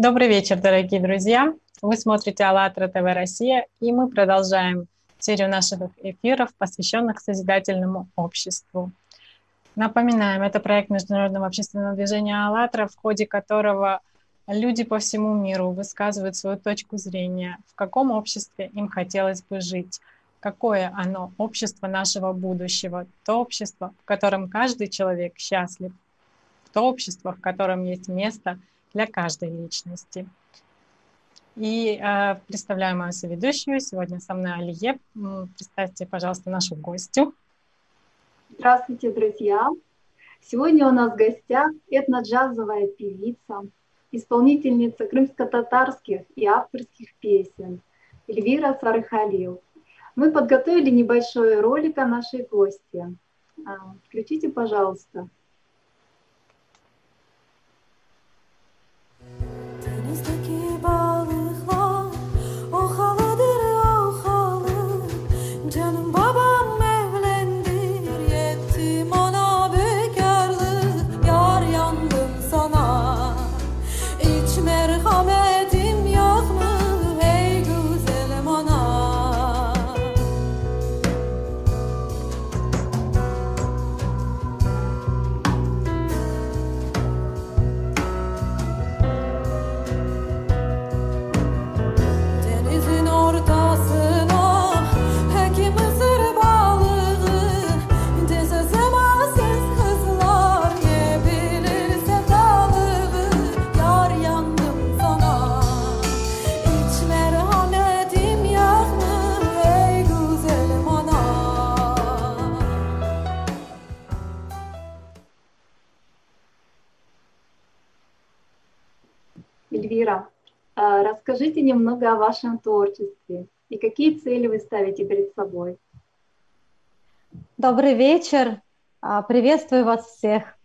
Добрый вечер, дорогие друзья. Вы смотрите АЛЛАТРА ТВ Россия, и мы продолжаем серию наших эфиров, посвященных созидательному обществу. Напоминаем, это проект Международного общественного движения «АЛЛАТРА», в ходе которого люди по всему миру высказывают свою точку зрения, в каком обществе им хотелось бы жить, какое оно общество нашего будущего, то общество, в котором каждый человек счастлив, то общество, в котором есть место – для каждой личности. И э, представляю мою соведущую. Сегодня со мной Алие. Представьте, пожалуйста, нашу гостю. Здравствуйте, друзья. Сегодня у нас в гостях этно-джазовая певица, исполнительница крымско-татарских и авторских песен Эльвира Сарыхалил. Мы подготовили небольшой ролик о нашей гости. А, включите, пожалуйста. Немного о вашем творчестве и какие цели вы ставите перед собой. Добрый вечер, а, приветствую вас всех.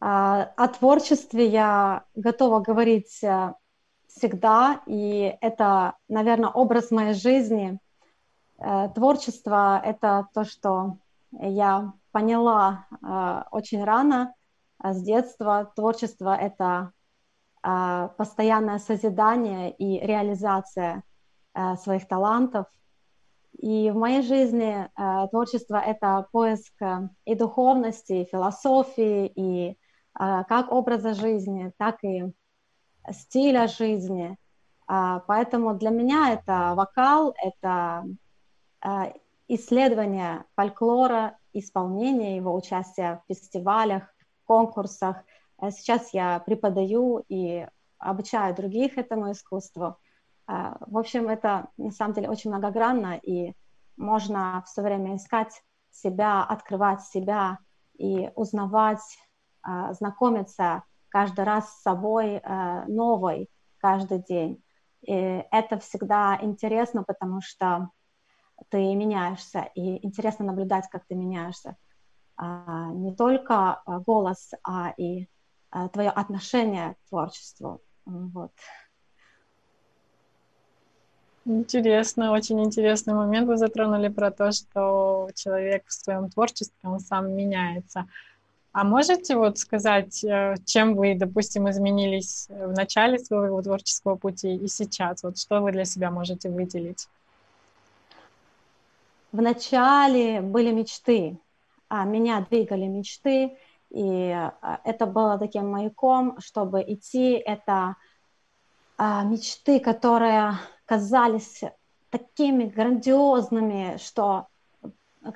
А, о творчестве я готова говорить всегда, и это, наверное, образ моей жизни. Э, творчество — это то, что я поняла очень рано, с детства. Творчество — это а, постоянное созидание и реализация а, своих талантов. И в моей жизни а, творчество — это поиск и духовности, и философии, и как образа жизни, так и стиля жизни. Поэтому для меня это вокал, это исследование фольклора, исполнение его, участие в фестивалях, конкурсах — а сейчас я преподаю и обучаю других этому искусству. А, в общем, это на самом деле очень многогранно, и можно все время искать себя, открывать себя и узнавать, а, знакомиться каждый раз с собой новой каждый день. И это всегда интересно, потому что ты меняешься, и интересно наблюдать, как ты меняешься. Не только голос, а и твое отношение к творчеству. Вот. Интересно, очень интересный момент вы затронули про то, что человек в своем творчестве, он сам меняется. А можете вот сказать, э, чем вы, допустим, изменились в начале своего творческого пути и сейчас? Вот что вы для себя можете выделить? В начале были мечты, а меня двигали мечты, и а, это было таким маяком, чтобы идти. Это а, мечты, которые казались такими грандиозными, что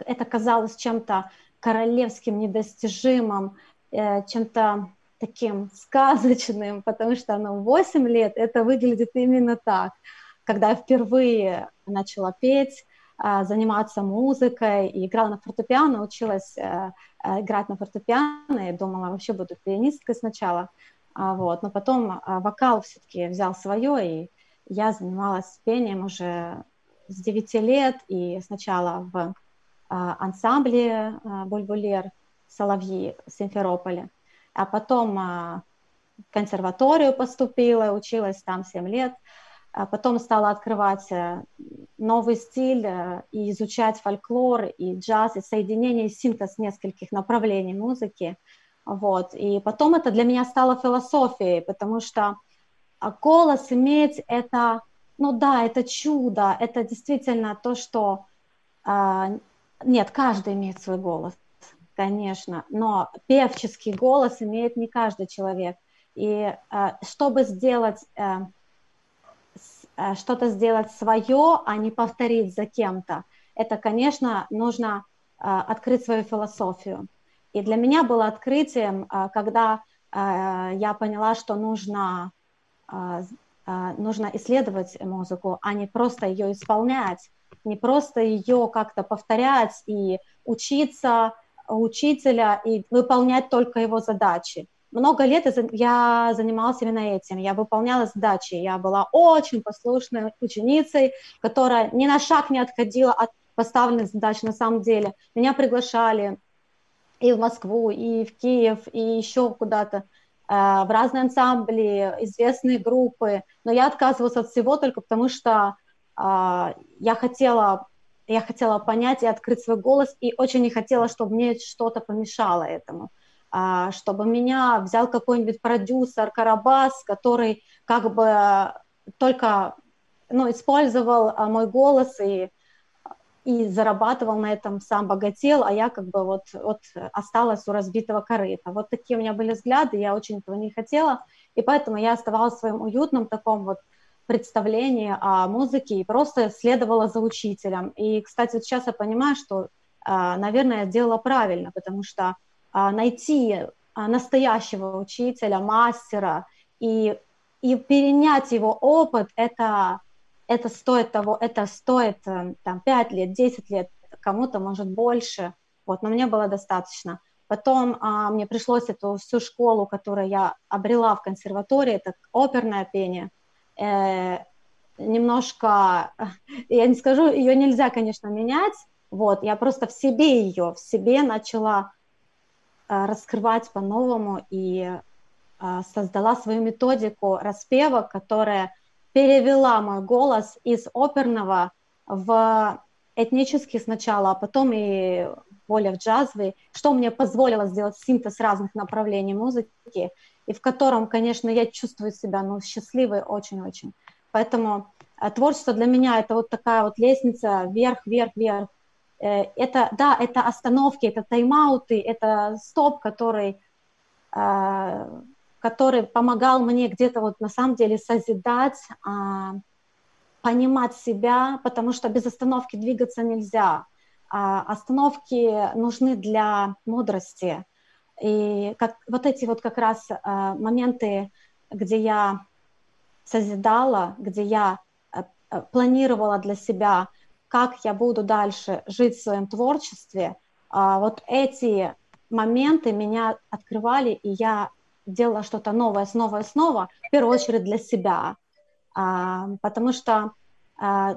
это казалось чем-то королевским, недостижимым, э, чем-то таким сказочным, потому что ну, 8 лет это выглядит именно так. Когда я впервые начала петь, заниматься музыкой, и играла на фортепиано, училась э, э, играть на фортепиано, и думала, вообще буду пианисткой сначала, а, вот, но потом а, вокал все-таки взял свое, и я занималась пением уже с 9 лет, и сначала в ансамбле «Бульбулер» «Соловьи» в Симферополе, а потом в консерваторию поступила, училась там 7 лет, а потом стала открывать э, новый стиль э, и изучать фольклор и джаз, и соединение, и синтез нескольких направлений музыки. Вот. И потом это для меня стало философией, потому что а голос иметь это, ну да, это чудо, это действительно то, что а, нет, каждый имеет свой голос, конечно, но певческий голос имеет не каждый человек. И а, чтобы сделать э, что-то сделать свое, а не повторить за кем-то, это, конечно, нужно а, открыть свою философию. И для меня было открытием, когда я поняла, что нужно нужно исследовать музыку, а не просто ее исполнять, не просто ее как-то повторять и учиться учителя и выполнять только его задачи. Много лет я занималась именно этим, я выполняла задачи, я была очень послушной ученицей, которая ни на шаг не отходила от поставленных задач на самом деле. Меня приглашали и в Москву, и в Киев, и еще куда-то, э, в разные ансамбли, известные группы, но я отказывалась от всего только потому, что а, я хотела, я хотела понять и открыть свой голос, и очень не хотела, чтобы мне что-то помешало этому, чтобы меня взял какой-нибудь продюсер, Карабас, который как бы только ну, использовал а, мой голос и и зарабатывал на этом, сам богател, а я как бы вот, вот осталась у разбитого корыта. Вот такие у меня были взгляды, я очень этого не хотела, и поэтому я оставалась в своем уютном таком вот представление о музыке и просто следовала за учителем. И, кстати, вот сейчас я понимаю, что, а, наверное, я сделала правильно, потому что а, найти а, настоящего учителя, мастера и, и перенять его опыт, это, это стоит того, это стоит э, там 5 лет, 10 лет, кому-то может больше, вот, но мне было достаточно. Потом а, мне пришлось эту всю школу, которую я обрела в консерватории, это оперное пение – э, немножко, я не скажу, ее нельзя, конечно, менять, вот, я просто в себе ее, в себе начала раскрывать по-новому и э, создала свою методику распева, которая перевела мой голос из оперного в этнический сначала, а потом и более в джазовый, что мне позволило сделать синтез разных направлений музыки и в котором, конечно, я чувствую себя ну, счастливой очень-очень. Поэтому э, творчество для меня это вот такая вот лестница вверх, вверх, вверх. Э, это, да, это остановки, это тайм-ауты, это стоп, который, э, который помогал мне где-то вот на самом деле созидать, а, понимать себя, потому что без остановки двигаться нельзя. А остановки нужны для мудрости, и как, вот эти вот как раз э, моменты, где я созидала, где я планировала для себя, как я буду дальше жить в своем творчестве, э, вот эти моменты меня открывали, и я делала что-то новое снова и снова, в первую очередь для себя, э, потому что э,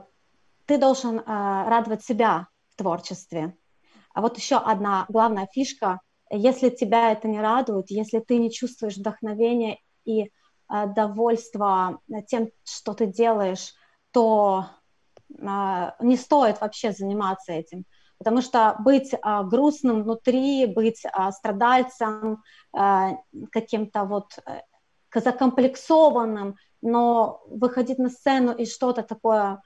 ты должен радовать себя в творчестве. А вот еще одна главная фишка если тебя это не радует, если ты не чувствуешь вдохновения и довольства тем, что ты делаешь, то не стоит вообще заниматься этим. Потому что быть э, грустным внутри, быть э, страдальцем, каким-то вот э, закомплексованным, но выходить на сцену и что-то такое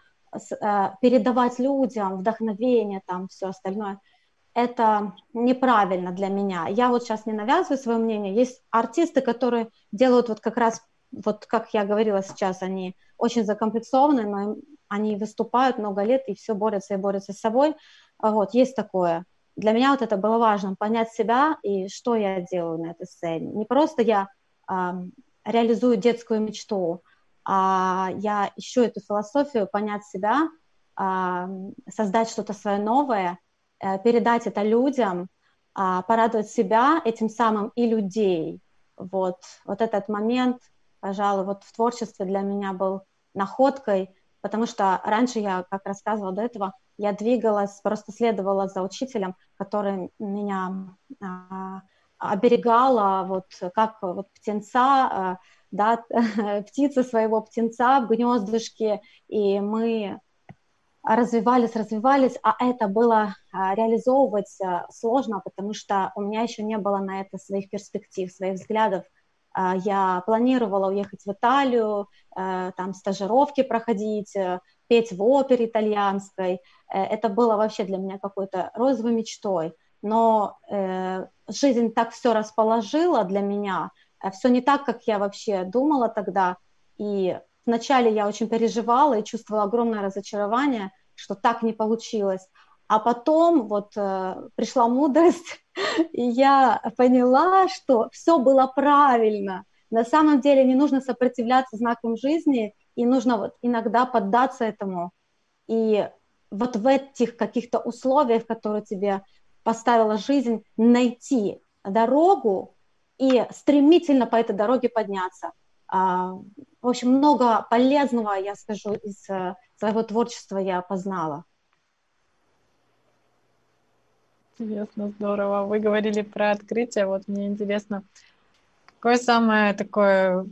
передавать людям, вдохновение, там все остальное – это неправильно для меня. Я вот сейчас не навязываю свое мнение. Есть артисты, которые делают вот как раз, вот как я говорила сейчас, они очень закомплексованы, но они выступают много лет и все борются и борются с собой. Вот, есть такое. Для меня вот это было важно, понять себя и что я делаю на этой сцене. Не просто я э, реализую детскую мечту, а я ищу эту философию, понять себя, э, создать что-то свое новое – Э, передать это людям, а, порадовать себя этим самым и людей. Вот, вот этот момент, пожалуй, вот в творчестве для меня был находкой, потому что раньше я, как рассказывала до этого, я двигалась, просто следовала за учителем, который меня а, оберегала, вот как вот птенца, а, да, птица своего птенца в гнездышке, и мы развивались, развивались, а это было а, реализовывать а, сложно, потому что у меня еще не было на это своих перспектив, своих взглядов. А, я планировала уехать в Италию, э, там стажировки проходить, э, петь в опере итальянской. Э, это было вообще для меня какой-то розовой мечтой. Но жизнь так все расположила для меня, все не так, как я вообще думала тогда. И вначале я очень переживала и чувствовала огромное разочарование, что так не получилось. А потом вот э, пришла мудрость, и я поняла, что все было правильно. На самом деле не нужно сопротивляться знакам жизни, и нужно вот иногда поддаться этому. И вот в этих каких-то условиях, которые тебе поставила жизнь, найти дорогу и стремительно по этой дороге подняться. А, в общем, много полезного, я скажу, из э, своего творчества я познала. Интересно, здорово. Вы говорили про открытие. Вот мне интересно, какое самое такое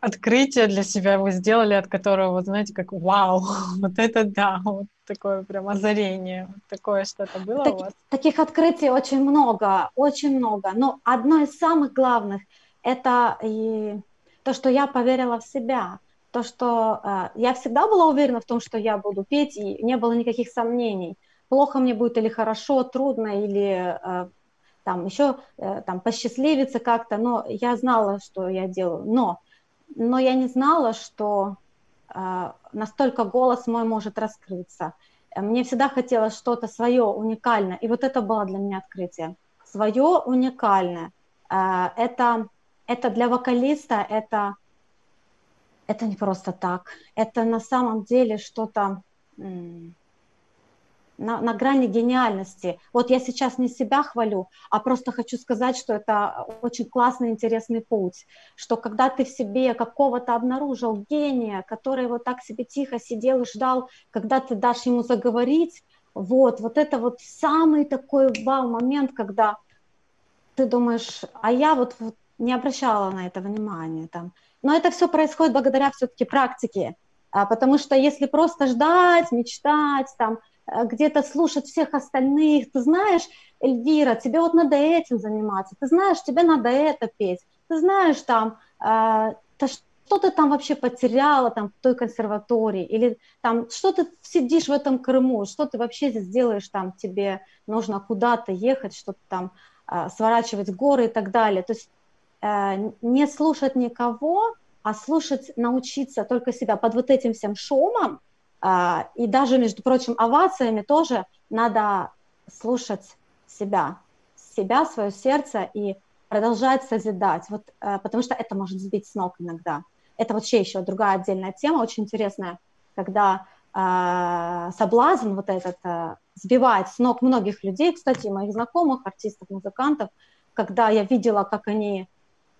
открытие для себя вы сделали, от которого, вот знаете, как вау, вот это да, вот такое прям озарение, вот такое что-то было так, у вас? Таких открытий очень много, очень много, но одно из самых главных – это и то, что я поверила в себя, то, что э, я всегда была уверена в том, что я буду петь, и не было никаких сомнений плохо мне будет или хорошо, трудно, или э, там еще э, там посчастливиться как-то, но я знала, что я делаю, но, но я не знала, что э, настолько голос мой может раскрыться. Мне всегда хотелось что-то свое уникальное, и вот это было для меня открытие. Свое уникальное. Это, это для вокалиста, это, это не просто так. Это на самом деле что-то на, на грани гениальности. Вот я сейчас не себя хвалю, а просто хочу сказать, что это очень классный, интересный путь, что когда ты в себе какого-то обнаружил гения, который вот так себе тихо сидел и ждал, когда ты дашь ему заговорить, вот, вот это вот самый такой вау-момент, когда ты думаешь, а я вот, вот не обращала на это внимания там. Но это все происходит благодаря все-таки практике, а, потому что если просто ждать, мечтать, там, где-то слушать всех остальных. Ты знаешь, Эльвира, тебе вот надо этим заниматься. Ты знаешь, тебе надо это петь. Ты знаешь, там, э, что ты там вообще потеряла там в той консерватории, или там, что ты сидишь в этом Крыму, что ты вообще здесь делаешь, там, тебе нужно куда-то ехать, что-то там э, сворачивать горы и так далее. То есть э, не слушать никого, а слушать, научиться только себя под вот этим всем шумом, и даже, между прочим, овациями тоже надо слушать себя, себя, свое сердце и продолжать созидать, вот, э, потому что это может сбить с ног иногда. Это вообще еще другая отдельная тема, очень интересная, когда э, соблазн вот этот э, сбивает с ног многих людей, кстати, моих знакомых, артистов, музыкантов, когда я видела, как они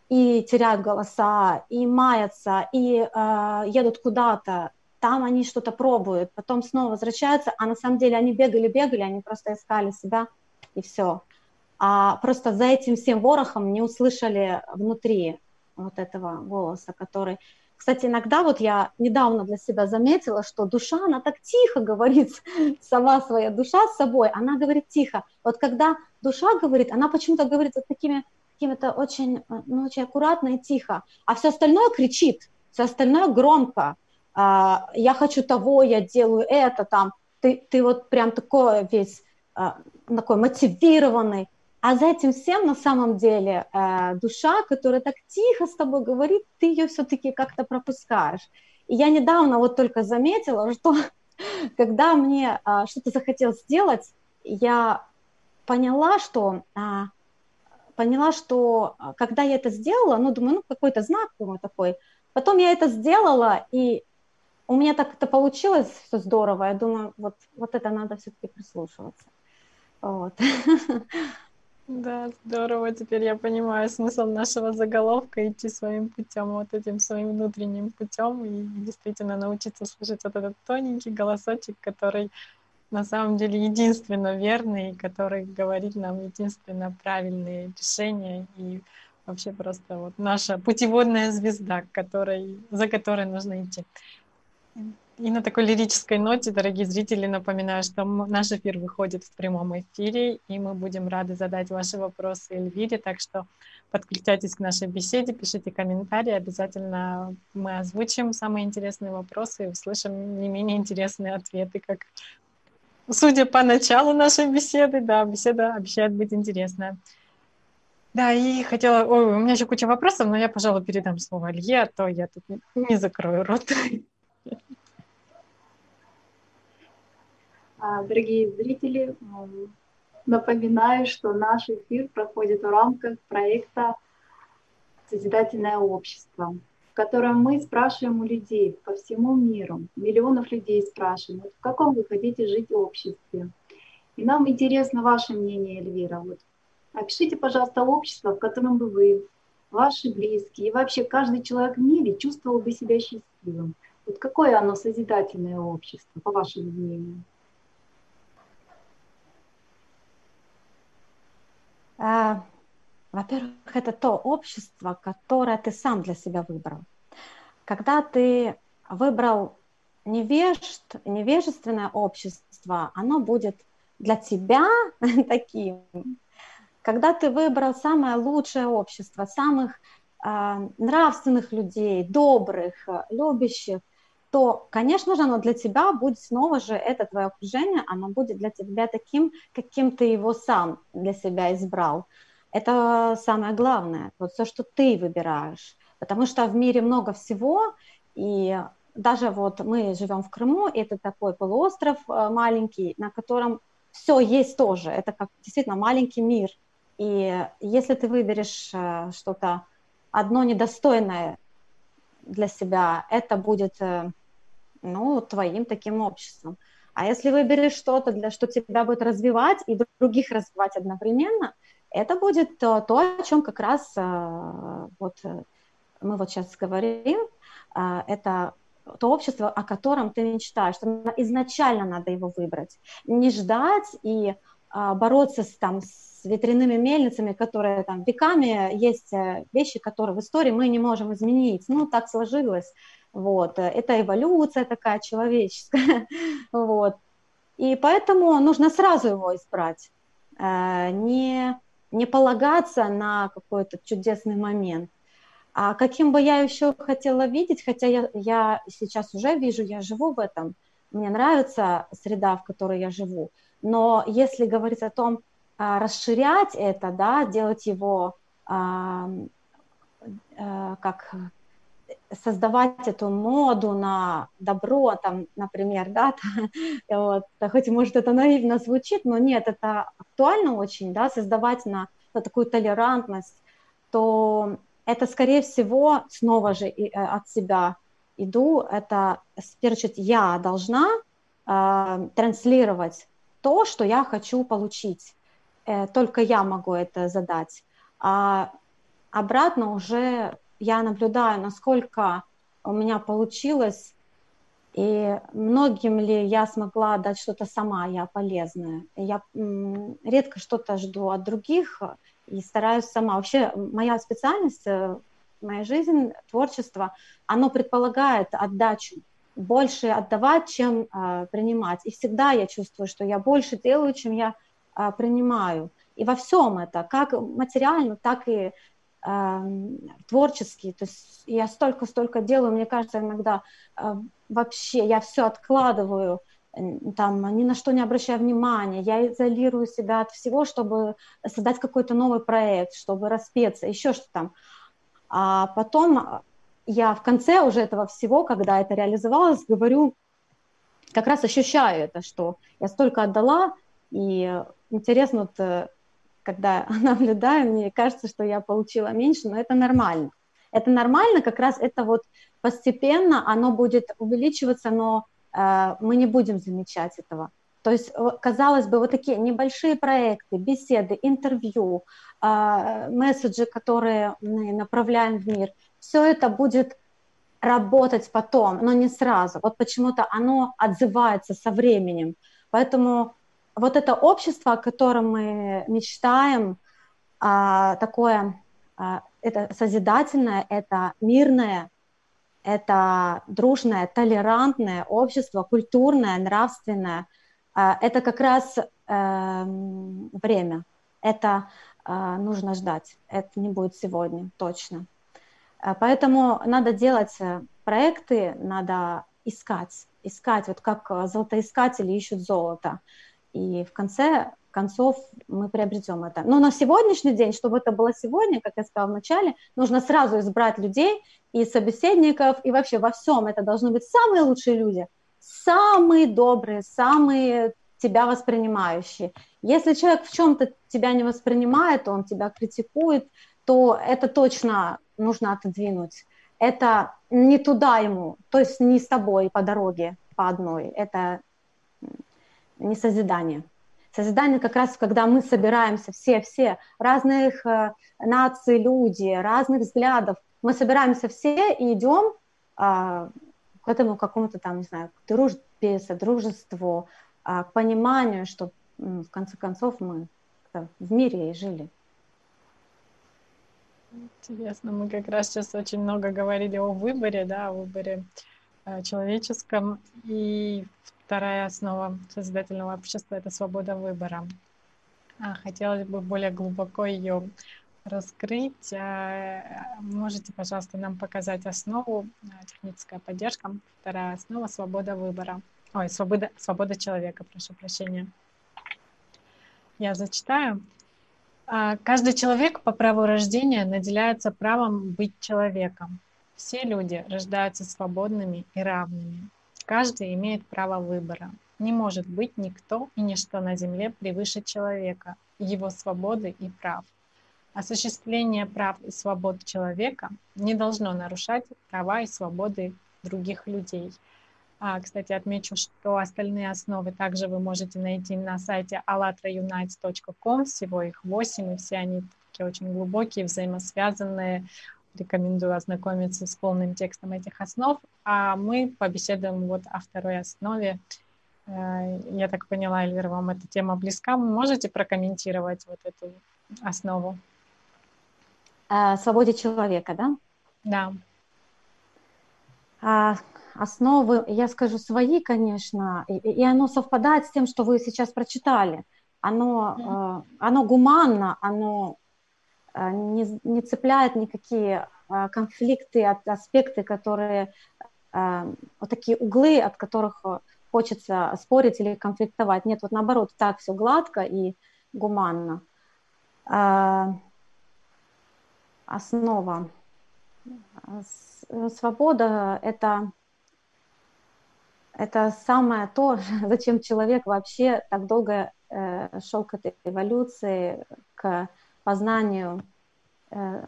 и теряют голоса, и маятся, и э, едут куда-то, там они что-то пробуют, потом снова возвращаются, а на самом деле они бегали-бегали, они просто искали себя, и все. А просто за этим всем ворохом не услышали внутри вот этого голоса, который... Кстати, иногда вот я недавно для себя заметила, что душа, она так тихо говорит, сама своя душа с собой, она говорит тихо. Вот когда душа говорит, она почему-то говорит вот такими какими-то очень, ну, очень аккуратно и тихо, а все остальное кричит, все остальное громко. А, я хочу того, я делаю это, там, ты, ты вот прям такой весь а, такой мотивированный, а за этим всем на самом деле э, душа, которая так тихо с тобой говорит, ты ее все-таки как-то пропускаешь. И я недавно вот только заметила, что когда мне что-то захотелось сделать, я поняла, что поняла, что когда я это сделала, ну думаю, ну какой-то знак, думаю такой. Потом я это сделала, и у меня так это получилось, все здорово. Я думаю, вот, вот это надо все-таки прислушиваться. Вот. Да, здорово. Теперь я понимаю смысл нашего заголовка идти своим путем, вот этим своим внутренним путем и действительно научиться слушать вот этот тоненький голосочек, который на самом деле единственно верный, который говорит нам единственно правильные решения и вообще просто вот наша путеводная звезда, которой, за которой нужно идти. И на такой лирической ноте, дорогие зрители, напоминаю, что наш эфир выходит в прямом эфире, и мы будем рады задать ваши вопросы Эльвире, так что подключайтесь к нашей беседе, пишите комментарии, обязательно мы озвучим самые интересные вопросы и услышим не менее интересные ответы, как судя по началу нашей беседы, да, беседа обещает быть интересная. Да, и хотела... Ой, у меня еще куча вопросов, но я, пожалуй, передам слово Илье, а то я тут не закрою рот. Дорогие зрители, напоминаю, что наш эфир проходит в рамках проекта «Созидательное общество», в котором мы спрашиваем у людей по всему миру, миллионов людей спрашиваем, в каком вы хотите жить обществе. И нам интересно ваше мнение, Эльвира. Вот Опишите, пожалуйста, общество, в котором бы вы, ваши близкие и вообще каждый человек в мире чувствовал бы себя счастливым. Вот какое оно созидательное общество, по вашему мнению? Во-первых, это то общество, которое ты сам для себя выбрал. Когда ты выбрал невежд, невежественное общество, оно будет для тебя таким, когда ты выбрал самое лучшее общество, самых э, нравственных людей, добрых, любящих, то, конечно же, оно для тебя будет снова же, это твое окружение, оно будет для тебя таким, каким ты его сам для себя избрал. Это самое главное, вот все, что ты выбираешь. Потому что в мире много всего, и даже вот мы живем в Крыму, это такой полуостров э, маленький, на котором все есть тоже. Это как действительно маленький мир – и если ты выберешь э, что-то одно недостойное для себя, это будет э, ну, твоим таким обществом. А если выберешь что-то, для что тебя будет развивать и других развивать одновременно, это будет то, то о чем как раз э, вот мы вот сейчас говорим, это то общество, о котором ты мечтаешь, что изначально надо его выбрать, не ждать и бороться с, там, с ветряными мельницами, которые там веками есть э, вещи, которые в истории мы не можем изменить. Ну, так сложилось. Вот. Это эволюция такая человеческая. вот. И поэтому нужно сразу его избрать, э, не, не полагаться на какой-то чудесный момент. А каким бы я еще хотела видеть, хотя я, я сейчас уже вижу, я живу в этом, мне нравится среда, в которой я живу, но если говорить о том, а, расширять это, да, делать его а, как создавать эту моду на добро, там, например, да, вот, хоть может это наивно звучит, но нет, это актуально очень, да, создавать на, на такую толерантность, то это, скорее всего, снова же э, от себя иду, это, очередь, я должна э, транслировать то, что я хочу получить. Э, только я могу это задать. А обратно уже я наблюдаю, насколько у меня получилось, и многим ли я смогла дать что-то сама, я полезное. Я редко что-то жду от других и стараюсь сама. Вообще моя специальность, э, моя жизнь, творчество, оно предполагает отдачу, больше отдавать, чем э, принимать. И всегда я чувствую, что я больше делаю, чем я а, принимаю. И во всем это, как материально, так и э, творчески. То есть я столько-столько делаю, мне кажется, иногда э, вообще я все откладываю, там, ни на что не обращая внимания, я изолирую себя от всего, чтобы создать какой-то новый проект, чтобы распеться, еще что там. А потом я в конце уже этого всего, когда это реализовалось, говорю, как раз ощущаю это, что я столько отдала, и интересно, вот, э, когда наблюдаю, мне кажется, что я получила меньше, но это нормально. Это нормально, как раз это вот постепенно оно будет увеличиваться, но э, мы не будем замечать этого. То есть, казалось бы, вот такие небольшие проекты, беседы, интервью, э, месседжи, которые мы направляем в мир, все это будет работать потом, но не сразу. Вот почему-то оно отзывается со временем. Поэтому вот это общество, о котором мы мечтаем, а, такое, а, это созидательное, это мирное, это дружное, толерантное общество, культурное, нравственное, а, это как раз э, время. Это нужно ждать. Это не будет сегодня, точно. Поэтому надо делать э, проекты, надо искать, искать, вот как э, золотоискатели ищут золото. И в конце концов мы приобретем это. Но на сегодняшний день, чтобы это было сегодня, как я сказала в начале, нужно сразу избрать людей и собеседников, и вообще во всем это должны быть самые лучшие люди, самые добрые, самые тебя воспринимающие. Если человек в чем-то тебя не воспринимает, он тебя критикует, то это точно нужно отодвинуть. Это не туда ему, то есть не с тобой по дороге, по одной. Это не созидание. Созидание как раз, когда мы собираемся все-все, разных э, наций люди, разных взглядов, мы собираемся все и идем э, к этому какому-то там, не знаю, к дружбе, содружеству, э, к пониманию, что в конце концов мы в мире и жили. Интересно, мы как раз сейчас очень много говорили о выборе, да, о выборе человеческом. И вторая основа созидательного общества — это свобода выбора. А, хотелось бы более глубоко ее раскрыть. А, можете, пожалуйста, нам показать основу, а, техническая поддержка. Вторая основа — свобода выбора. Ой, свобода, свобода человека, прошу прощения. Я зачитаю. Каждый человек по праву рождения наделяется правом быть человеком. Все люди рождаются свободными и равными. Каждый имеет право выбора. Не может быть никто и ничто на земле превыше человека, его свободы и прав. Осуществление прав и свобод человека не должно нарушать права и свободы других людей – а, кстати, отмечу, что остальные основы также вы можете найти на сайте allatraunites.com. Всего их 8, и все они такие очень глубокие, взаимосвязанные. Рекомендую ознакомиться с полным текстом этих основ. А мы побеседуем вот о второй основе. Э, я так поняла, Эльвира, вам эта тема близка. Вы можете прокомментировать вот эту основу? О свободе человека, да? Да. А, основы, я скажу свои, конечно, и, и оно совпадает с тем, что вы сейчас прочитали. Оно, э, оно гуманно, оно не, не цепляет никакие э, конфликты, аспекты, которые, вот такие углы, от которых хочется спорить или конфликтовать. Нет, вот наоборот, так все гладко и гуманно. Основа. Свобода – это это самое то, зачем человек вообще так долго э, шел к этой эволюции, к познанию э,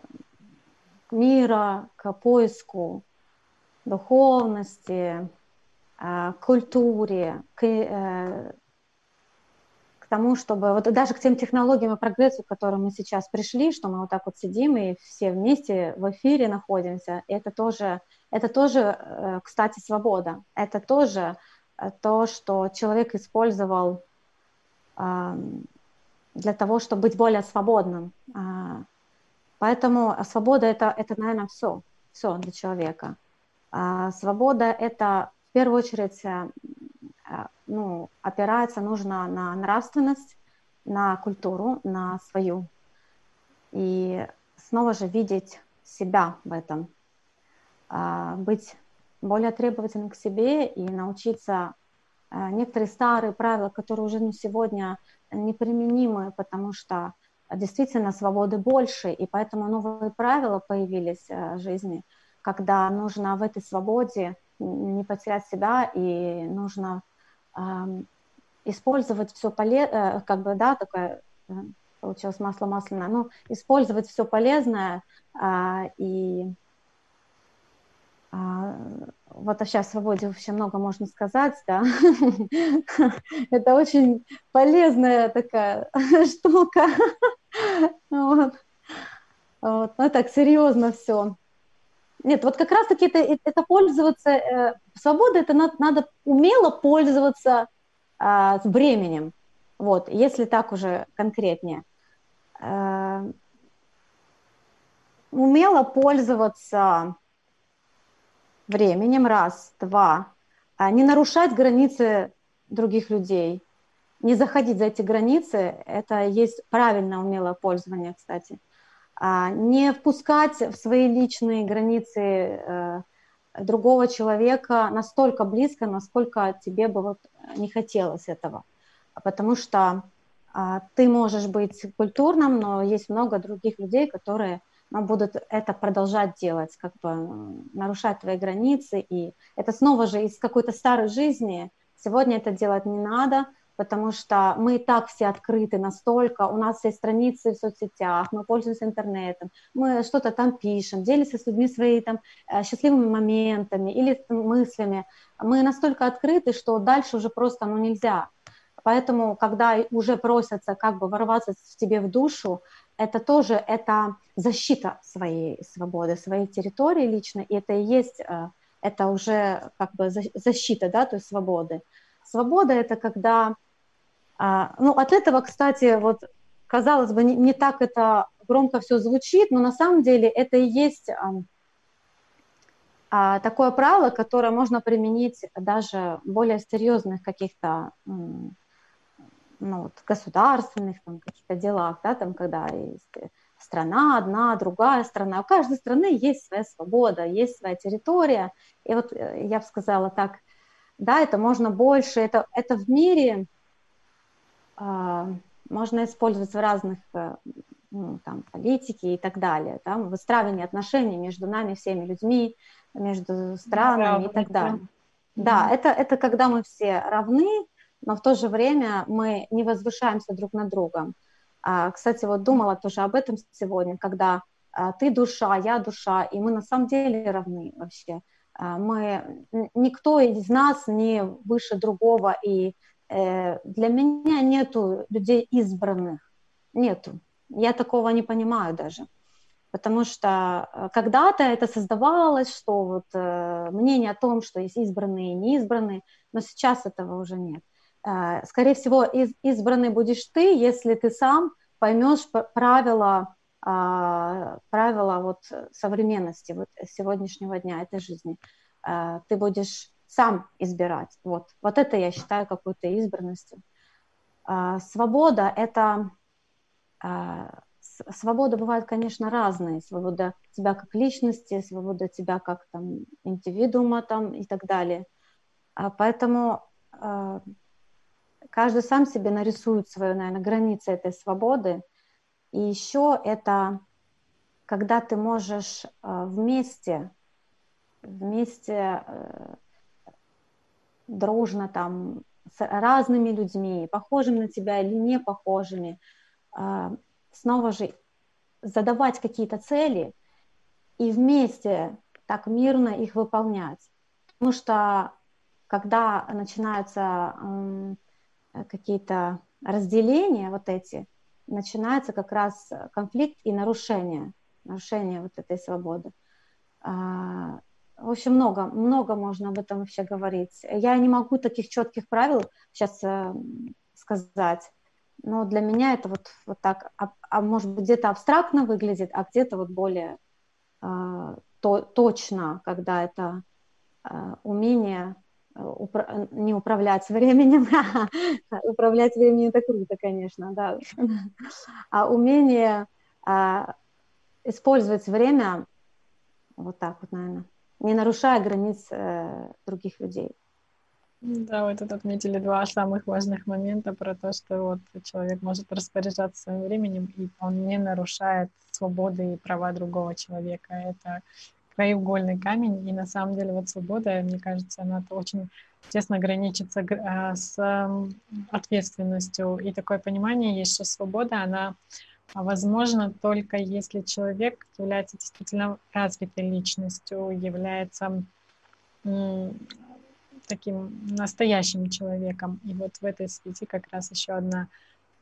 мира, к поиску духовности, э, культуре, к, э, тому, чтобы вот даже к тем технологиям и прогрессу, к которым мы сейчас пришли, что мы вот так вот сидим и все вместе в эфире находимся, это тоже, это тоже, кстати, свобода. Это тоже то, что человек использовал для того, чтобы быть более свободным. А, поэтому свобода это, это наверное, все, все для человека. А, свобода это в первую очередь э, а, ну, опираться нужно на нравственность, на культуру, на свою. И снова же видеть себя в этом, быть более требовательным к себе и научиться некоторые старые правила, которые уже на сегодня неприменимы, потому что действительно свободы больше, и поэтому новые правила появились в жизни, когда нужно в этой свободе не потерять себя, и нужно использовать все полезное, э, как бы, да, такое э, получилось масло масляное, ну, использовать все полезное а, и а, вот о сейчас свободе вообще много можно сказать, да. Это очень полезная такая штука. Вот. Ну, так серьезно все. Нет, вот как раз-таки это, это пользоваться, э, свобода, это надо, надо умело пользоваться э, временем, вот, если так уже конкретнее. Э, умело пользоваться временем, раз, два, э, не нарушать границы других людей, не заходить за эти границы, это есть правильное умелое пользование, кстати. А не впускать в свои личные границы э, другого человека настолько близко, насколько тебе бы вот не хотелось этого. Потому что а, ты можешь быть культурным, но есть много других людей, которые ну, будут это продолжать делать, как бы нарушать твои границы. И это снова же из какой-то старой жизни. Сегодня это делать не надо, потому что мы и так все открыты настолько, у нас есть страницы в соцсетях, мы пользуемся интернетом, мы что-то там пишем, делимся с людьми своими там э, счастливыми моментами или мыслями. Мы настолько открыты, что дальше уже просто ну, нельзя. Поэтому, когда уже просятся как бы ворваться в тебе в душу, это тоже это защита своей свободы, своей территории лично, и это и есть, э, это уже как бы защита, да, то есть свободы. Свобода – это когда а, ну, от этого, кстати, вот, казалось бы, не, не так это громко все звучит, но на самом деле это и есть а, такое правило, которое можно применить даже в более серьезных каких-то ну, вот, государственных там, каких-то делах, да, там, когда есть страна одна, другая страна. У каждой страны есть своя свобода, есть своя территория. И вот э, я бы сказала так, да, это можно больше, это, это в мире а, можно использовать в разных э, ну, там, политики и так далее, там, выстраивание отношений между нами, всеми людьми, между странами да, и так далее. Да, это, это когда мы все равны, но в то же время мы не возвышаемся друг над другом. А, кстати, вот думала тоже об этом сегодня, когда а, ты душа, я душа, и мы на самом деле равны вообще. А, мы, никто из нас не выше другого, и Э, для меня нету людей избранных, нету. Я такого не понимаю даже. Потому что э, когда-то это создавалось, что вот э, мнение о том, что есть избранные и неизбранные, но сейчас этого уже нет. Э, скорее всего, из, избранный будешь ты, если ты сам поймешь правила, э, правила вот современности, вот сегодняшнего дня этой жизни. Э, ты будешь сам избирать. Вот, вот это я считаю какой-то избранностью. Свобода – это… Свобода бывает, конечно, разная. Свобода тебя как личности, свобода тебя как там индивидуума там и так далее. Поэтому каждый сам себе нарисует свою, наверное, границы этой свободы. И еще это когда ты можешь а, вместе, вместе э, дружно там с разными людьми, похожими на тебя или не похожими, а, снова же задавать какие-то цели и вместе так мирно их выполнять. Потому что когда начинаются какие-то разделения вот эти, начинается как раз конфликт и нарушение, нарушение вот этой свободы. А, в общем, много, много можно об этом вообще говорить. Я не могу таких четких правил сейчас э, сказать, но для меня это вот, вот так, а, а может быть где-то абстрактно выглядит, а где-то вот более э, то, точно, когда это э, умение э, упра- не управлять временем, управлять временем это круто, конечно, да, а умение э, использовать время вот так вот, наверное не нарушая границ э, других людей. Да, вы тут отметили два самых важных момента про то, что вот человек может распоряжаться своим временем, и он не нарушает свободы и права другого человека. Это краеугольный камень, и на самом деле вот свобода, мне кажется, она очень тесно граничится а, с ответственностью. И такое понимание есть, что свобода, она а возможно только если человек является действительно развитой личностью, является таким настоящим человеком. И вот в этой связи как раз еще одна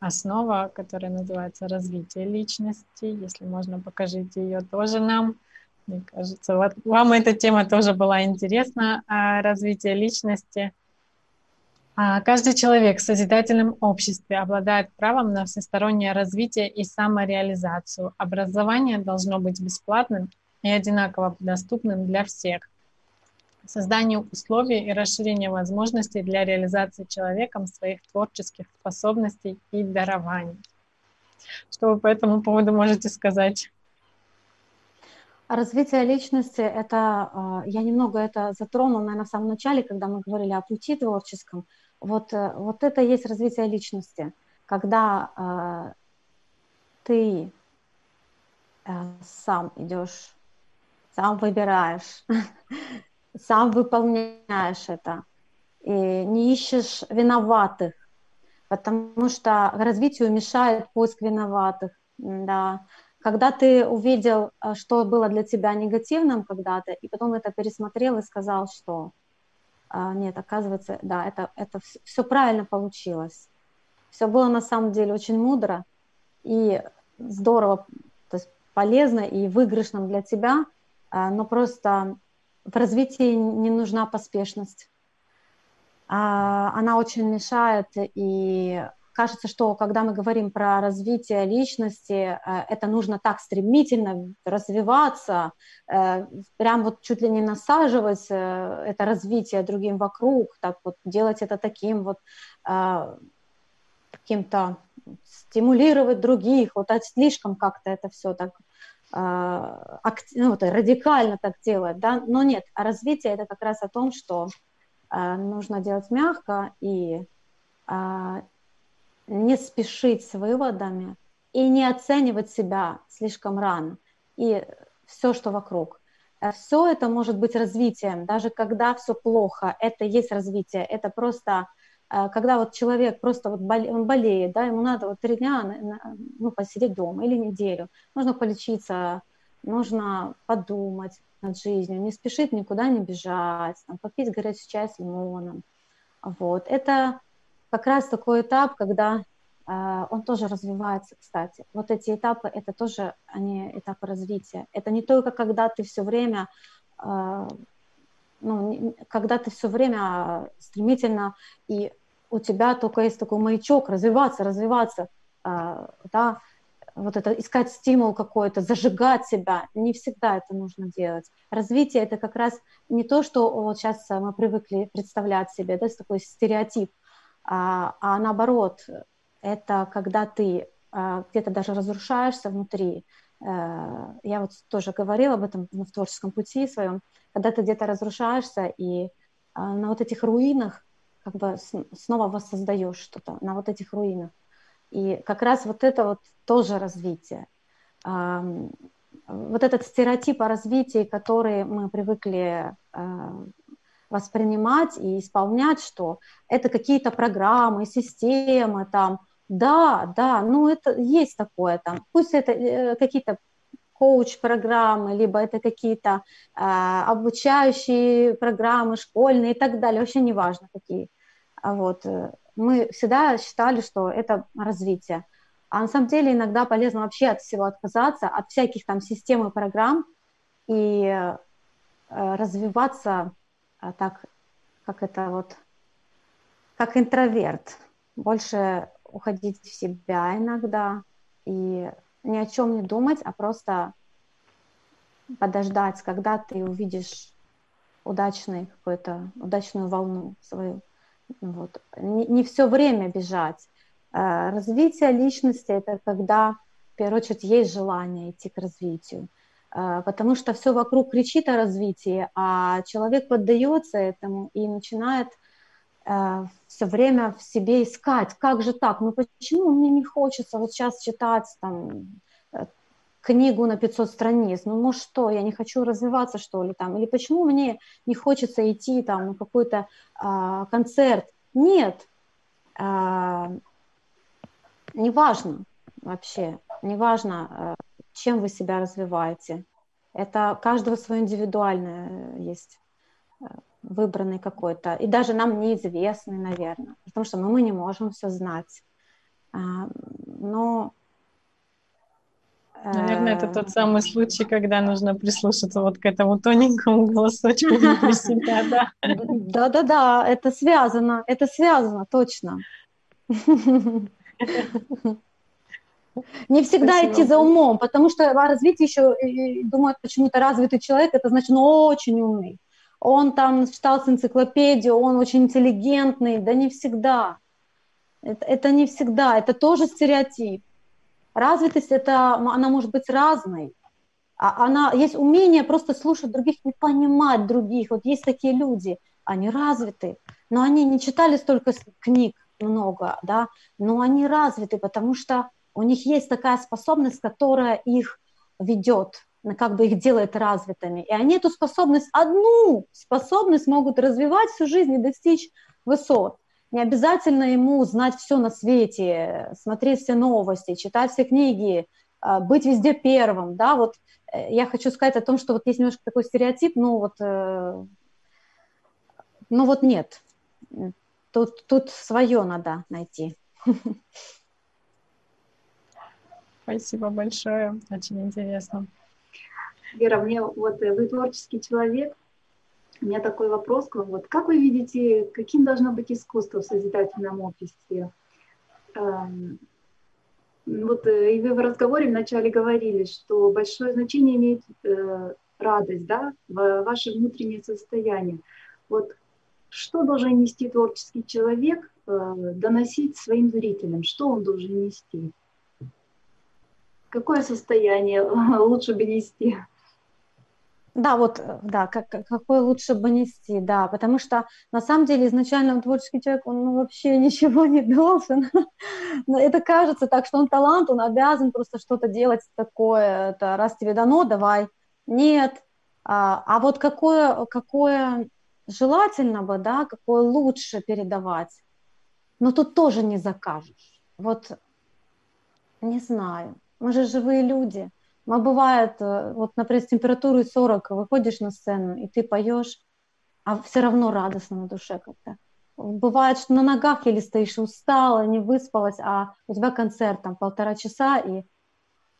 основа, которая называется развитие личности. Если можно, покажите ее тоже нам. Мне кажется, вот вам эта тема тоже была интересна, а развитие личности – а, каждый человек в созидательном обществе обладает правом на всестороннее развитие и самореализацию. Образование должно быть бесплатным и одинаково доступным для всех. созданию условий и расширению возможностей для реализации человеком своих творческих способностей и дарований. Что вы по этому поводу можете сказать? Развитие личности, это, а, я немного это затронула, наверное, в самом начале, когда мы говорили о пути творческом. Вот, э, вот это и есть развитие личности, когда э, ты э, сам идешь, сам выбираешь, сам выполняешь это, и не ищешь виноватых, потому что развитию мешает поиск виноватых, да, когда ты увидел, э, что было для тебя негативным когда-то, и потом это пересмотрел и сказал, что а, нет, оказывается, да, это, это все правильно получилось. Все было на самом деле очень мудро и здорово, то есть полезно и выигрышно для тебя, а, но просто в развитии не нужна поспешность. А, она очень мешает, и кажется, что когда мы говорим про развитие личности, э, это нужно так стремительно развиваться, э, прям вот чуть ли не насаживать э, это развитие другим вокруг, так вот делать это таким вот каким-то стимулировать других, вот слишком как-то это все так ну, вот, радикально так делать, да, но нет, а развитие это как раз о том, что нужно делать мягко и не спешить с выводами и не оценивать себя слишком рано и все, что вокруг. Э, все это может быть развитием, даже когда все плохо, это есть развитие, это просто э, когда вот человек просто вот боле, он болеет, да, ему надо вот три дня ну, посидеть дома или неделю, нужно полечиться, нужно подумать над жизнью, не спешить никуда не бежать, там, попить горячий чай с лимоном. Вот. Это как раз такой этап, когда э, он тоже развивается, кстати. Вот эти этапы, это тоже они этапы развития. Это не только когда ты все время, э, ну, когда ты все время стремительно и у тебя только есть такой маячок развиваться, развиваться, э, да, вот это искать стимул какой-то, зажигать себя, не всегда это нужно делать. Развитие это как раз не то, что вот сейчас мы привыкли представлять себе, да, такой стереотип, а, а наоборот, это когда ты а, где-то даже разрушаешься внутри. Э, я вот тоже говорила об этом в творческом пути своем, когда ты где-то разрушаешься и а, на вот этих руинах как бы снова воссоздаешь что-то, на вот этих руинах. И как раз вот это вот тоже развитие. Вот этот стереотип о развитии, который мы привыкли воспринимать и исполнять, что это какие-то программы, системы, там, да, да, ну это есть такое там, пусть это э, какие-то коуч-программы, либо это какие-то э, обучающие программы школьные и так далее, вообще не важно какие. А вот. Э, мы всегда считали, что это развитие. А на самом деле иногда полезно вообще от всего отказаться, от всяких там систем и программ и э, развиваться так, как это вот, как интроверт, больше уходить в себя иногда и ни о чем не думать, а просто подождать, когда ты увидишь удачный какой-то, удачную волну свою. Вот. Не, не все время бежать. А развитие личности – это когда, в первую очередь, есть желание идти к развитию. А, потому что все вокруг кричит о развитии, а человек поддается этому и начинает а, все время в себе искать, как же так, ну почему? Мне не хочется вот сейчас читать там э, книгу на 500 страниц, ну может что, я не хочу развиваться что ли там, или почему мне не хочется идти там на какой-то а, концерт, нет, а, неважно вообще, неважно, э, чем вы себя развиваете. Это каждого свое индивидуальное есть э, выбранный какой-то, и даже нам неизвестный, наверное, потому что ну, мы не можем все знать. А, но Наверное, это тот самый случай, когда нужно прислушаться вот к этому тоненькому голосочку внутри себя, да? Да-да-да, это связано, это связано, точно. Не всегда Спасибо. идти за умом, потому что о развитии еще думают, почему-то развитый человек, это значит, ну, очень умный. он там читал с энциклопедию, он очень интеллигентный. Да не всегда. Это, это не всегда, это тоже стереотип. Развитость, это, она может быть разной. А она, есть умение просто слушать других, не понимать других. Вот есть такие люди, они развиты, но они не читали столько книг много, да, но они развиты, потому что у них есть такая способность, которая их ведет, как бы их делает развитыми. И они эту способность, одну способность могут развивать всю жизнь и достичь высот. Не обязательно ему знать все на свете, смотреть все новости, читать все книги, а, быть везде первым, да, вот э, я хочу сказать о том, что вот есть немножко такой стереотип, ну вот, э, ну вот нет, тут, тут свое надо найти. Спасибо большое, очень интересно. Вера, мне вот э, вы творческий человек, у меня такой вопрос к вам. Вот как вы видите, каким должно быть искусство в созидательном обществе? Эм, вот э, и вы в разговоре вначале говорили, что большое значение имеет э, радость, да, ваше внутреннее состояние. Вот что должен нести творческий человек, доносить своим зрителям? Что он должен нести? Какое состояние лучше бы нести? Да, вот, да, как, какой лучше бы нести, да, потому что на самом деле изначально творческий человек, он ну, вообще ничего не должен. Но это кажется так, что он талант, он обязан просто что-то делать такое, это раз тебе дано, давай. Нет. А, а вот какое, какое желательно бы, да, какое лучше передавать, но тут тоже не закажешь. Вот не знаю. Мы же живые люди. Мы бывает, э, вот, например, с температурой 40 выходишь на сцену, и ты поешь, а все равно радостно на душе как-то. Бывает, что на ногах или стоишь устала, не выспалась, а у тебя концерт там полтора часа, и,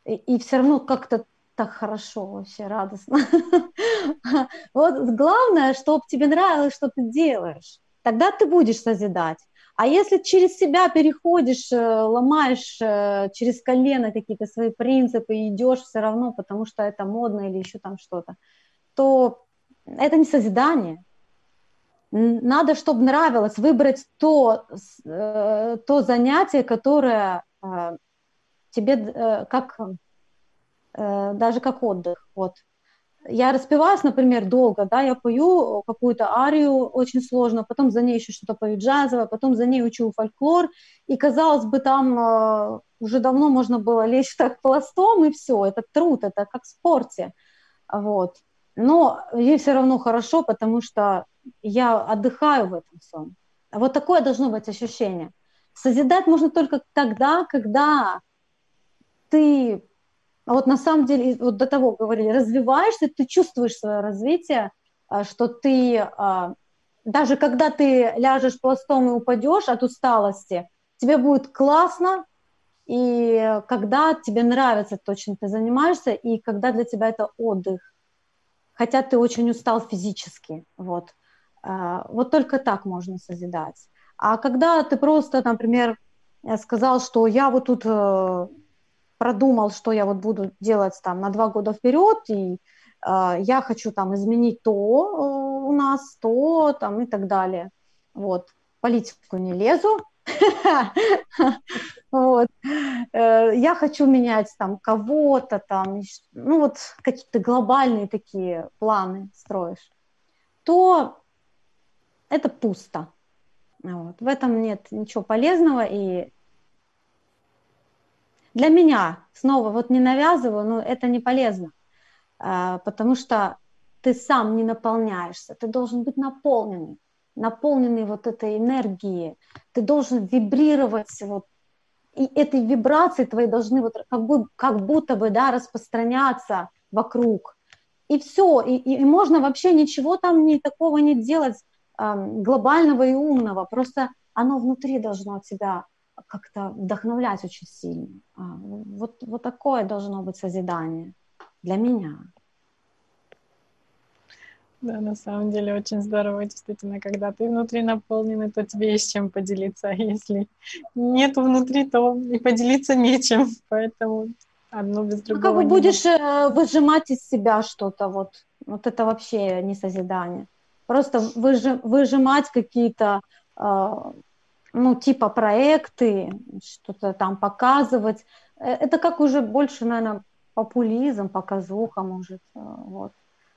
и, и все равно как-то так хорошо, вообще радостно. Вот главное, чтобы тебе нравилось, что ты делаешь. Тогда ты будешь созидать. А если через себя переходишь, э, ломаешь э, через колено какие-то свои принципы и идешь все равно, потому что это модно или еще там что-то, то это не созидание. Надо, чтобы нравилось, выбрать то, э, то занятие, которое тебе как даже как отдых. Вот я распеваюсь, например, долго, да, я пою какую-то арию очень сложно, потом за ней еще что-то пою джазовое, потом за ней учу фольклор, и, казалось бы, там э, уже давно можно было лечь так пластом, и все, это труд, это как в спорте, вот. Но ей все равно хорошо, потому что я отдыхаю в этом всем. Вот такое должно быть ощущение. Созидать можно только тогда, когда ты а вот на самом деле, вот до того говорили, развиваешься, ты чувствуешь свое развитие, а, что ты, а, даже когда ты ляжешь пластом и упадешь от усталости, тебе будет классно, и когда тебе нравится то, чем ты занимаешься, и когда для тебя это отдых, хотя ты очень устал физически, вот. Вот только так можно созидать. А когда ты просто, например, сказал, что я вот тут э, продумал, что я вот буду делать там на два года вперед, и э, я хочу там изменить то э, у нас, то там и так далее. Вот. Политику не лезу. Вот. Э, я хочу менять там кого-то там, ну вот какие-то глобальные такие планы строишь, то это пусто. Вот. В этом нет ничего полезного, и для меня, снова, вот не навязываю, но это не полезно, а, потому что ты сам не наполняешься, ты должен быть наполненный, наполненный вот этой энергией, ты должен вибрировать вот и этой вибрации твои должны вот как, бы, как будто бы да, распространяться вокруг. И все, и, и, и можно вообще ничего там не, такого не делать э, глобального и умного, просто оно внутри должно тебя как-то вдохновлять очень сильно. А, вот, вот такое должно быть созидание для меня. Да, на самом деле очень здорово, действительно, когда ты внутри наполненный, то тебе есть чем поделиться, а если нет внутри, то и поделиться нечем, поэтому одно без другого. Ну, как бы будешь э, выжимать из себя что-то, вот, вот это вообще не созидание. просто выжим, выжимать какие-то, э, ну, типа проекты, что-то там показывать. Э, это как уже больше, наверное, популизм, показуха, может, э, вот.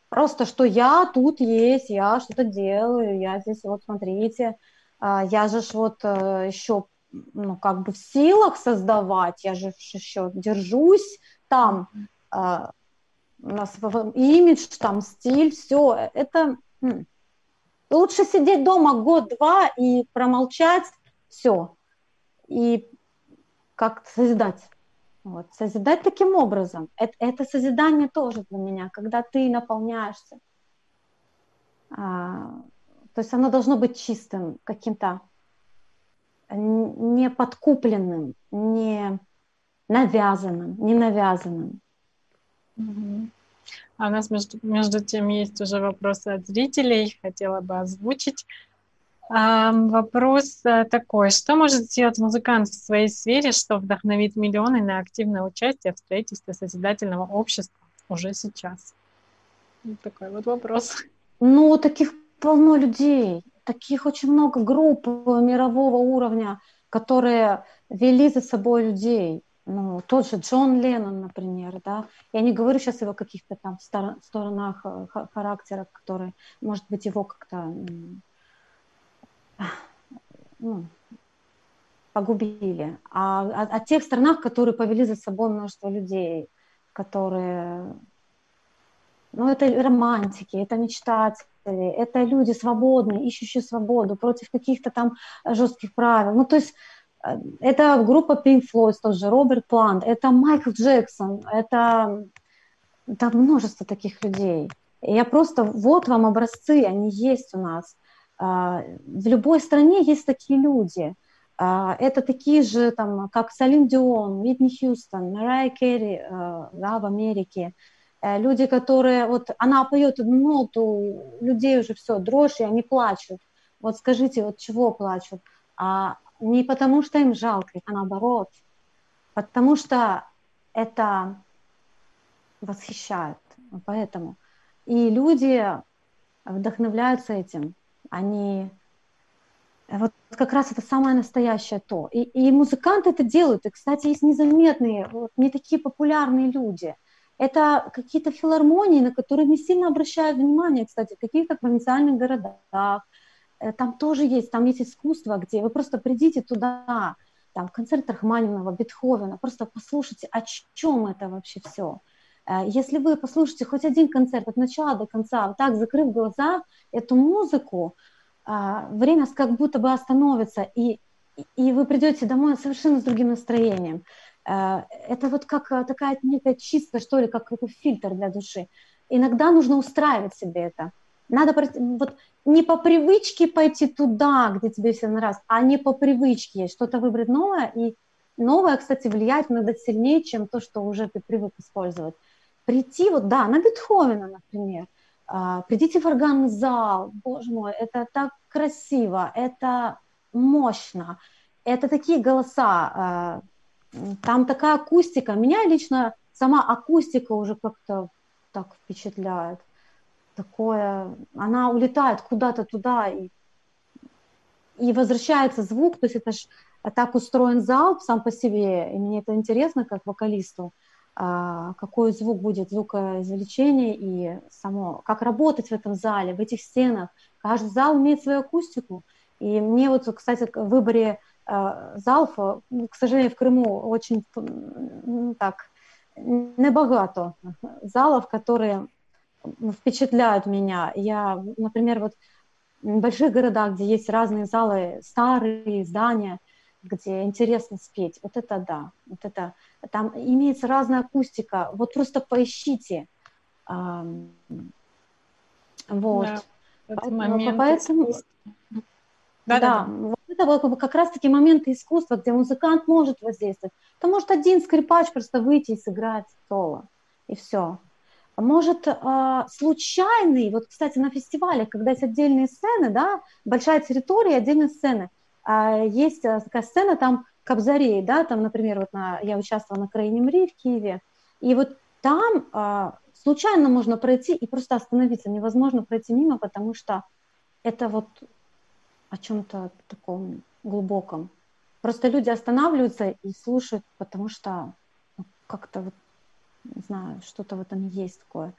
Просто, что я тут есть, я что-то делаю, я здесь, вот, смотрите, а, я же ж вот э, еще, ну, как бы в силах создавать, я же еще держусь там, а, у нас имидж, там, стиль, все, это лучше сидеть дома год-два и промолчать, все, и как-то созидать. Вот, созидать таким образом. Это, это созидание тоже для меня, когда ты наполняешься. А, то есть оно должно быть чистым, каким-то не подкупленным, не навязанным, не навязанным. А у нас между, между тем есть уже вопросы от зрителей, хотела бы озвучить. Вопрос э, такой, что может сделать музыкант в своей сфере, что вдохновит миллионы на активное участие в строительстве созидательного общества уже сейчас? Вот такой вот вопрос. Ну, таких полно людей, таких очень много групп мирового уровня, которые вели за собой людей. Ну, тот же Джон Леннон, например, да. Я не говорю сейчас о каких-то там сторонах э, характера, которые, может быть, его как-то ну, погубили, а о, о тех странах, которые повели за собой множество людей, которые, ну, это романтики, это мечтатели, это люди свободные, ищущие свободу против каких-то там жестких правил. Ну, то есть э, это группа Pink Floyd тоже, Роберт Плант, это Майкл Джексон, это там множество таких людей. Я просто, вот вам образцы, они есть у нас. А, в любой стране есть такие люди. А, это такие же, там, как Салим Дион, Уитни Хьюстон, Марайя Керри а, да, в Америке. Э, люди, которые, вот она поет одну ноту, людей уже все, дрожь, и они плачут. Вот скажите, вот чего плачут? А не потому, что им жалко, а наоборот. Потому что это восхищает. Поэтому. И люди вдохновляются этим они вот как раз это самое настоящее то. И, и музыканты это делают. И, кстати, есть незаметные, вот, не такие популярные люди. Это какие-то филармонии, на которые не сильно обращают внимание, кстати, в каких-то провинциальных городах. Э, там тоже есть, там есть искусство, где вы просто придите туда, там концерт Рахманинова, Бетховена, просто послушайте, о чем это вообще все. Э, если вы послушаете хоть один концерт от начала до конца, вот так закрыв глаза, эту музыку, а, время как будто бы остановится, и, и вы придете домой совершенно с другим настроением. Э, это вот как э, такая некая чистка, что ли, как какой-то фильтр для души. Иногда нужно устраивать себе это. Надо вот не по привычке пойти туда, где тебе все нравится, а не по привычке что-то выбрать новое. И новое, кстати, влияет иногда сильнее, чем то, что уже ты привык использовать. Прийти вот, да, на Бетховена, например – а, придите в органный зал, боже мой, это так красиво, это мощно, это такие голоса, а, там такая акустика. Меня лично сама акустика уже как-то так впечатляет. Такое, она улетает куда-то туда и, и возвращается звук, то есть это же так устроен зал сам по себе, и мне это интересно как вокалисту. А, какой звук будет звукоизвлечение и само, как работать в этом зале, в этих стенах. Каждый зал имеет свою акустику. И мне вот, кстати, в выборе э, залов, ну, к сожалению, в Крыму очень ну, так небогато залов, которые впечатляют меня. Я, например, вот в больших городах, где есть разные залы, старые здания, где интересно спеть. Вот это да, вот это там имеется разная акустика. Вот просто поищите. Вот. Да, поэтому, поэтому да, да, да. Вот это вот как раз-таки моменты искусства, где музыкант может воздействовать. То может один скрипач просто выйти и сыграть соло, и все. Может, э, случайный, вот, кстати, на фестивале, когда есть отдельные сцены, да, большая территория, отдельные сцены, а есть э, такая сцена там Кобзарей, да, там, например, вот на, я участвовала на Краине Мри в Киеве, и вот там а, случайно можно пройти и просто остановиться, невозможно пройти мимо, потому что это вот о чем-то таком глубоком. Просто люди останавливаются и слушают, потому что ну, как-то вот, не знаю, что-то в этом есть такое.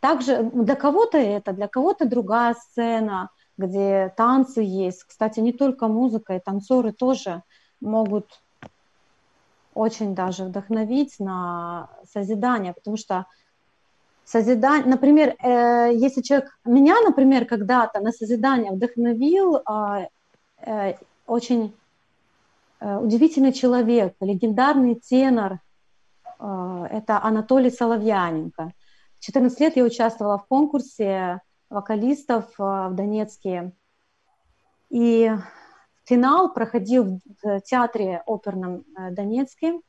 Также для кого-то это, для кого-то другая сцена, где танцы есть. Кстати, не только музыка, и танцоры тоже могут очень даже вдохновить на созидание, потому что созидание, например, э, если человек меня, например, когда-то на созидание вдохновил э, э, очень э, удивительный человек, легендарный тенор, э, это Анатолий Соловьяненко. В 14 лет я участвовала в конкурсе вокалистов э, в Донецке, и финал проходил в театре оперном э, Донецке,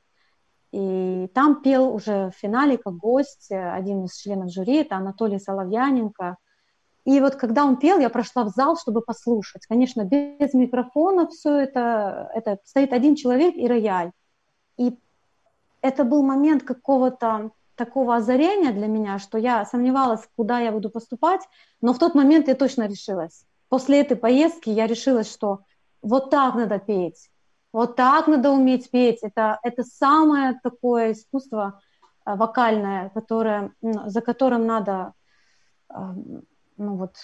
и там пел уже в финале как гость э, один из членов жюри, это Анатолий Соловьяненко. И вот когда он пел, я прошла в зал, чтобы послушать. Конечно, без микрофона все это, это стоит один человек и рояль. И это был момент какого-то такого озарения для меня, что я сомневалась, куда я буду поступать, но в тот момент я точно решилась. После этой поездки я решилась, что вот так надо петь. Вот так надо уметь петь. Это, это самое такое искусство э, вокальное, которое, за которым надо э, ну вот,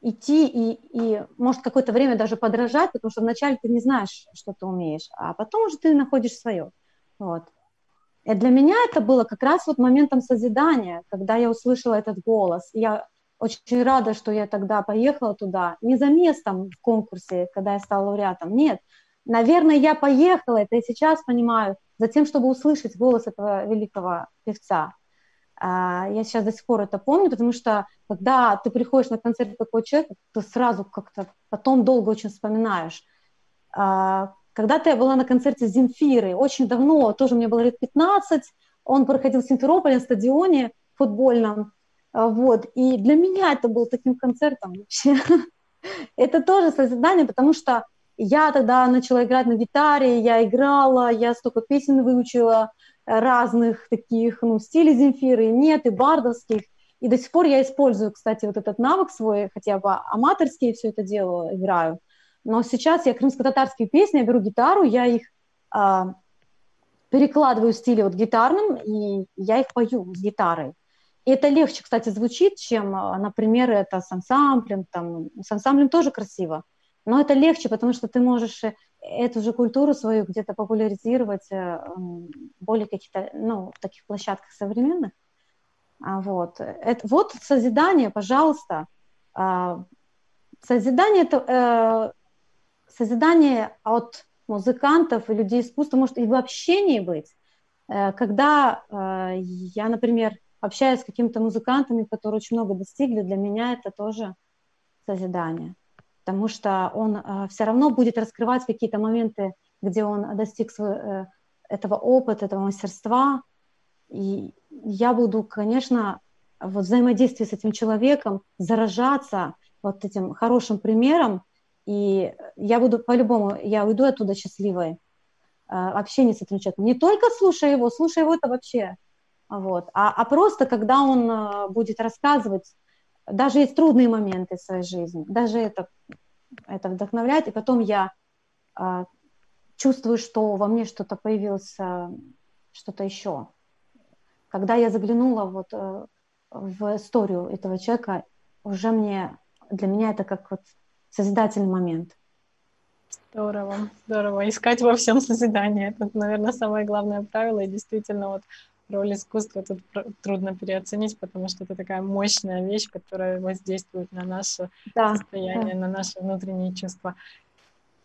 идти и, и, может, какое-то время даже подражать, потому что вначале ты не знаешь, что ты умеешь, а потом уже ты находишь свое. Вот. И для меня это было как раз вот моментом созидания, когда я услышала этот голос. Я очень рада, что я тогда поехала туда, не за местом в конкурсе, когда я стала лауреатом, нет, Наверное, я поехала, это я сейчас понимаю, за тем, чтобы услышать голос этого великого певца. А, я сейчас до сих пор это помню, потому что когда ты приходишь на концерт такого человека, ты сразу как-то потом долго очень вспоминаешь. Когда-то я была на концерте Земфиры, очень давно, тоже мне было лет 15, он проходил в Симферополе на стадионе футбольном, а, вот, и для меня это был таким концертом вообще. Это тоже созидание, потому что я тогда начала играть на гитаре, я играла, я столько песен выучила разных таких, ну, стилей Земфиры, нет, и бардовских. И до сих пор я использую, кстати, вот этот навык свой, хотя бы аматорский все это делаю, играю. Но сейчас я крымско-татарские песни, я беру гитару, я их а, перекладываю в стиле вот гитарным, и я их пою с гитарой. И это легче, кстати, звучит, чем, а, например, это с ансамблем. Там, с ансамблем тоже красиво. Но это легче, потому что ты можешь э, эту же культуру свою где-то популяризировать э, более каких-то, ну, таких площадках современных. А вот. Это, вот созидание, пожалуйста. А, созидание, это, э, созидание от музыкантов и людей искусства может и в общении быть. Когда я, например, общаюсь с какими-то музыкантами, которые очень много достигли, для меня это тоже созидание потому что он э, все равно будет раскрывать какие-то моменты, где он достиг э, этого опыта, этого мастерства. И я буду, конечно, вот взаимодействие с этим человеком, заражаться вот этим хорошим примером, и я буду по-любому, я уйду оттуда счастливой, э, общение с этим человеком. Не только слушая его, слушая его это вообще, вот, а, а просто когда он э, будет рассказывать даже есть трудные моменты в своей жизни, даже это, это вдохновляет, и потом я э, чувствую, что во мне что-то появилось, что-то еще. Когда я заглянула вот в историю этого человека, уже мне, для меня это как вот созидательный момент. Здорово, здорово. Искать во всем созидание. Это, наверное, самое главное правило. И действительно, вот роль искусства тут трудно переоценить, потому что это такая мощная вещь, которая воздействует на наше да, состояние, да. на наши внутренние чувства.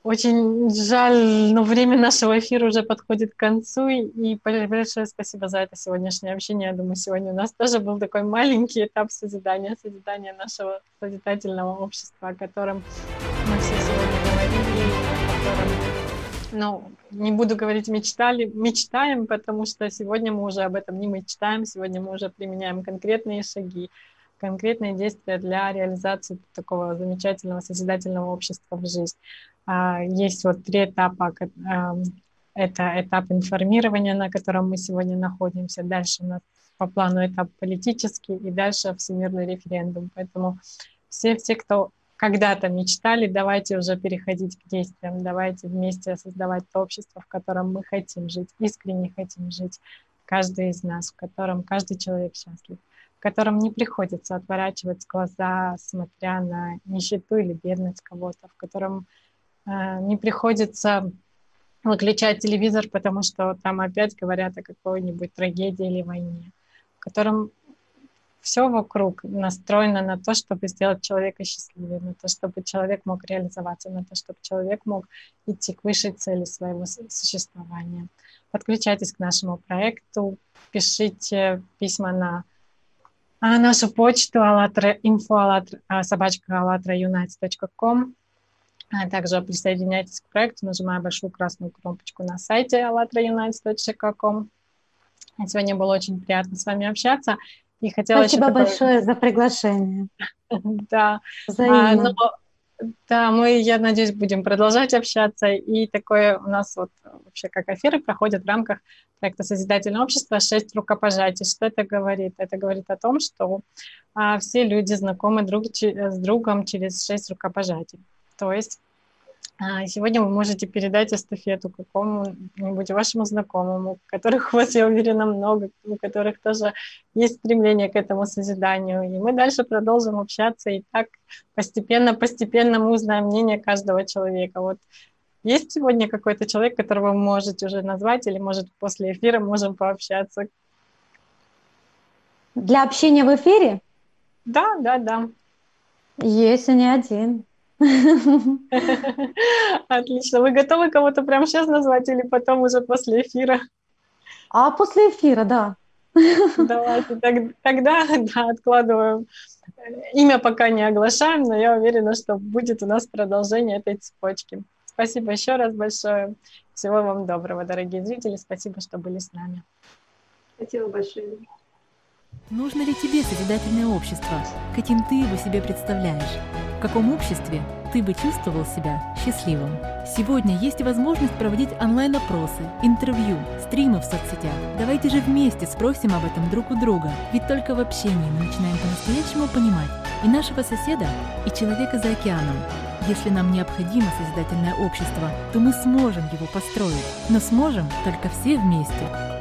Очень жаль, но время нашего эфира уже подходит к концу, и большое спасибо за это сегодняшнее общение. Я думаю, сегодня у нас тоже был такой маленький этап созидания, созидания нашего созидательного общества, о котором мы все сегодня говорили, о котором ну, не буду говорить мечтали, мечтаем, потому что сегодня мы уже об этом не мечтаем, сегодня мы уже применяем конкретные шаги, конкретные действия для реализации такого замечательного созидательного общества в жизнь. А, есть вот три этапа. Это этап информирования, на котором мы сегодня находимся. Дальше у нас по плану этап политический и дальше всемирный референдум. Поэтому все, все, кто когда-то мечтали, давайте уже переходить к действиям, давайте вместе создавать то общество, в котором мы хотим жить, искренне хотим жить, каждый из нас, в котором каждый человек счастлив, в котором не приходится отворачивать глаза, смотря на нищету или бедность кого-то, в котором не приходится выключать телевизор, потому что там опять говорят о какой-нибудь трагедии или войне, в котором все вокруг настроено на то, чтобы сделать человека счастливее, на то, чтобы человек мог реализоваться, на то, чтобы человек мог идти к высшей цели своего существования. Подключайтесь к нашему проекту, пишите письма на а, нашу почту info а, собачка а также присоединяйтесь к проекту, нажимая большую красную кнопочку на сайте allatraunites.com. Сегодня было очень приятно с вами общаться. И хотела Спасибо такое... большое за приглашение. Да. А, но, да, мы, я надеюсь, будем продолжать общаться. И такое у нас вот вообще как эфиры проходят в рамках проекта «Созидательное общество» «Шесть рукопожатий». Что это говорит? Это говорит о том, что а, все люди знакомы друг с другом через шесть рукопожатий. То есть а, сегодня вы можете передать эстафету какому-нибудь вашему знакомому, которых у вас, я уверена, много, у которых тоже есть стремление к этому созиданию. И мы дальше продолжим общаться, и так постепенно-постепенно мы узнаем мнение каждого человека. Вот есть сегодня какой-то человек, которого вы можете уже назвать, или, может, после эфира можем пообщаться? Для общения в эфире? Да, да, да. Есть, и не один. Отлично. Вы готовы кого-то прямо сейчас назвать или потом уже после эфира? А после эфира, да. Давайте, тогда да, откладываем. Имя пока не оглашаем, но я уверена, что будет у нас продолжение этой цепочки. Спасибо еще раз большое. Всего вам доброго, дорогие зрители. Спасибо, что были с нами. Спасибо большое. Нужно ли тебе созидательное общество? Каким ты его себе представляешь? В каком обществе ты бы чувствовал себя счастливым? Сегодня есть возможность проводить онлайн-опросы, интервью, стримы в соцсетях. Давайте же вместе спросим об этом друг у друга, ведь только в общении мы начинаем по-настоящему понимать и нашего соседа, и человека за океаном. Если нам необходимо созидательное общество, то мы сможем его построить, но сможем только все вместе –